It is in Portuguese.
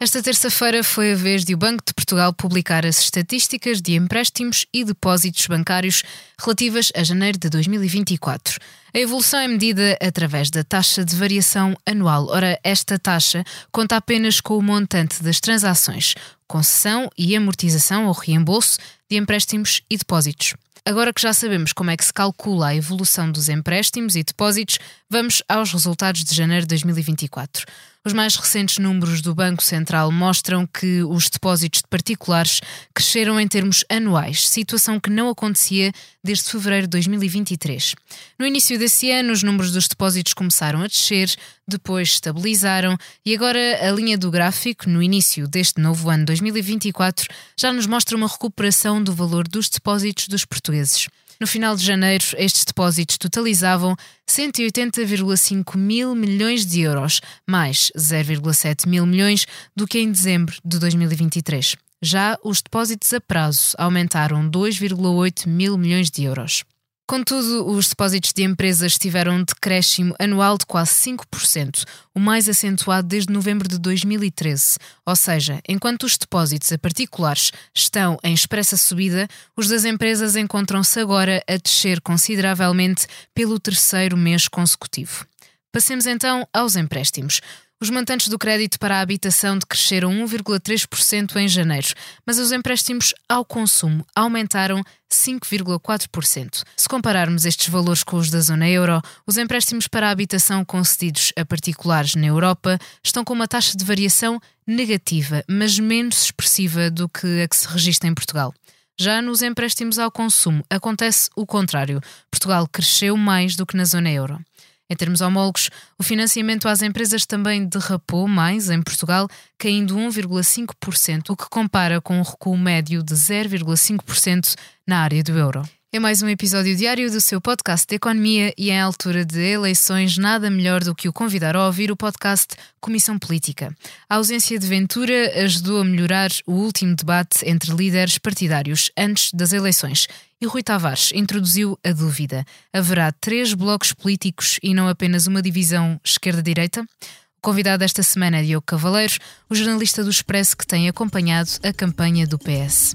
Esta terça-feira foi a vez de o Banco de Portugal publicar as estatísticas de empréstimos e depósitos bancários relativas a janeiro de 2024. A evolução é medida através da taxa de variação anual. Ora, esta taxa conta apenas com o montante das transações, concessão e amortização ou reembolso de empréstimos e depósitos. Agora que já sabemos como é que se calcula a evolução dos empréstimos e depósitos, vamos aos resultados de janeiro de 2024. Os mais recentes números do Banco Central mostram que os depósitos de particulares cresceram em termos anuais, situação que não acontecia desde fevereiro de 2023. No início desse ano, os números dos depósitos começaram a descer, depois estabilizaram e agora a linha do gráfico, no início deste novo ano 2024, já nos mostra uma recuperação do valor dos depósitos dos portugueses. No final de janeiro, estes depósitos totalizavam 180,5 mil milhões de euros, mais 0,7 mil milhões do que em dezembro de 2023. Já os depósitos a prazo aumentaram 2,8 mil milhões de euros. Contudo, os depósitos de empresas tiveram um decréscimo anual de quase 5%, o mais acentuado desde novembro de 2013. Ou seja, enquanto os depósitos a particulares estão em expressa subida, os das empresas encontram-se agora a descer consideravelmente pelo terceiro mês consecutivo. Passemos então aos empréstimos. Os montantes do crédito para a habitação decresceram 1,3% em janeiro, mas os empréstimos ao consumo aumentaram 5,4%. Se compararmos estes valores com os da zona euro, os empréstimos para a habitação concedidos a particulares na Europa estão com uma taxa de variação negativa, mas menos expressiva do que a que se registra em Portugal. Já nos empréstimos ao consumo acontece o contrário. Portugal cresceu mais do que na zona euro. Em termos homólogos, o financiamento às empresas também derrapou mais em Portugal, caindo 1,5%, o que compara com um recuo médio de 0,5% na área do euro. É mais um episódio diário do seu podcast de economia e em altura de eleições, nada melhor do que o convidar a ouvir o podcast Comissão Política. A ausência de Ventura ajudou a melhorar o último debate entre líderes partidários antes das eleições. E Rui Tavares introduziu a dúvida: haverá três blocos políticos e não apenas uma divisão esquerda-direita? Convidado esta semana é Diogo Cavaleiros, o jornalista do Expresso que tem acompanhado a campanha do PS.